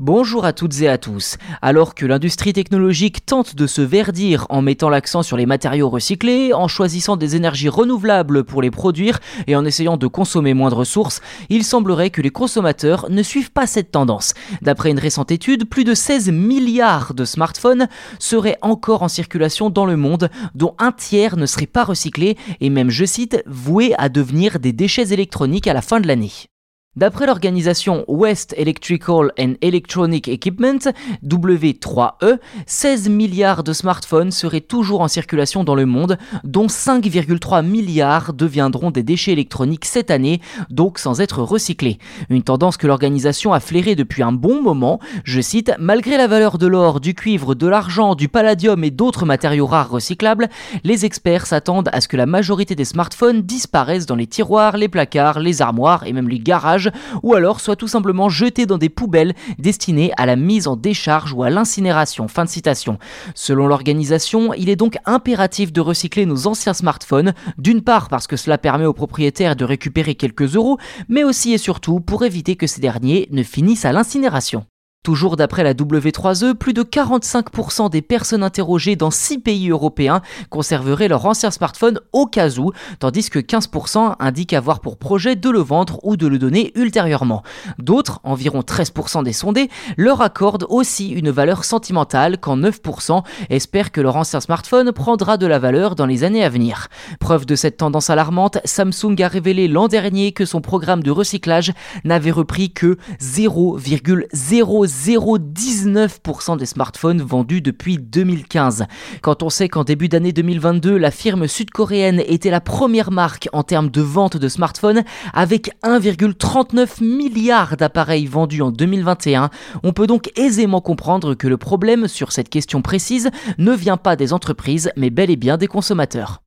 Bonjour à toutes et à tous. Alors que l'industrie technologique tente de se verdir en mettant l'accent sur les matériaux recyclés, en choisissant des énergies renouvelables pour les produire et en essayant de consommer moins de ressources, il semblerait que les consommateurs ne suivent pas cette tendance. D'après une récente étude, plus de 16 milliards de smartphones seraient encore en circulation dans le monde, dont un tiers ne serait pas recyclé et même, je cite, voué à devenir des déchets électroniques à la fin de l'année. D'après l'organisation West Electrical and Electronic Equipment, W3E, 16 milliards de smartphones seraient toujours en circulation dans le monde, dont 5,3 milliards deviendront des déchets électroniques cette année, donc sans être recyclés. Une tendance que l'organisation a flairée depuis un bon moment. Je cite, Malgré la valeur de l'or, du cuivre, de l'argent, du palladium et d'autres matériaux rares recyclables, les experts s'attendent à ce que la majorité des smartphones disparaissent dans les tiroirs, les placards, les armoires et même les garages ou alors soit tout simplement jeté dans des poubelles destinées à la mise en décharge ou à l'incinération. Fin de citation. Selon l'organisation, il est donc impératif de recycler nos anciens smartphones, d'une part parce que cela permet aux propriétaires de récupérer quelques euros, mais aussi et surtout pour éviter que ces derniers ne finissent à l'incinération. Toujours d'après la W3E, plus de 45% des personnes interrogées dans 6 pays européens conserveraient leur ancien smartphone au cas où, tandis que 15% indiquent avoir pour projet de le vendre ou de le donner ultérieurement. D'autres, environ 13% des sondés, leur accordent aussi une valeur sentimentale quand 9% espèrent que leur ancien smartphone prendra de la valeur dans les années à venir. Preuve de cette tendance alarmante, Samsung a révélé l'an dernier que son programme de recyclage n'avait repris que 0,0 0,19% des smartphones vendus depuis 2015. Quand on sait qu'en début d'année 2022, la firme sud-coréenne était la première marque en termes de vente de smartphones avec 1,39 milliard d'appareils vendus en 2021, on peut donc aisément comprendre que le problème sur cette question précise ne vient pas des entreprises mais bel et bien des consommateurs.